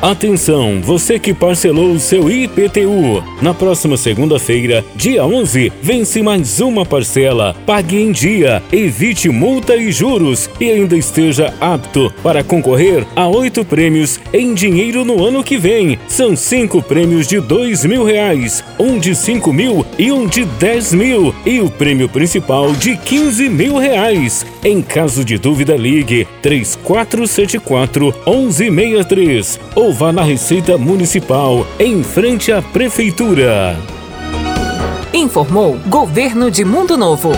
Atenção, você que parcelou o seu IPTU. Na próxima segunda-feira, dia 11, vence mais uma parcela. Pague em dia, evite multa e juros e ainda esteja apto para concorrer a oito prêmios em dinheiro no ano que vem. São cinco prêmios de dois mil reais, um de cinco mil e um de dez mil e o prêmio principal de quinze mil reais. Em caso de dúvida, ligue 3474 1163 ou ou vá na Receita Municipal, em frente à Prefeitura. Informou Governo de Mundo Novo.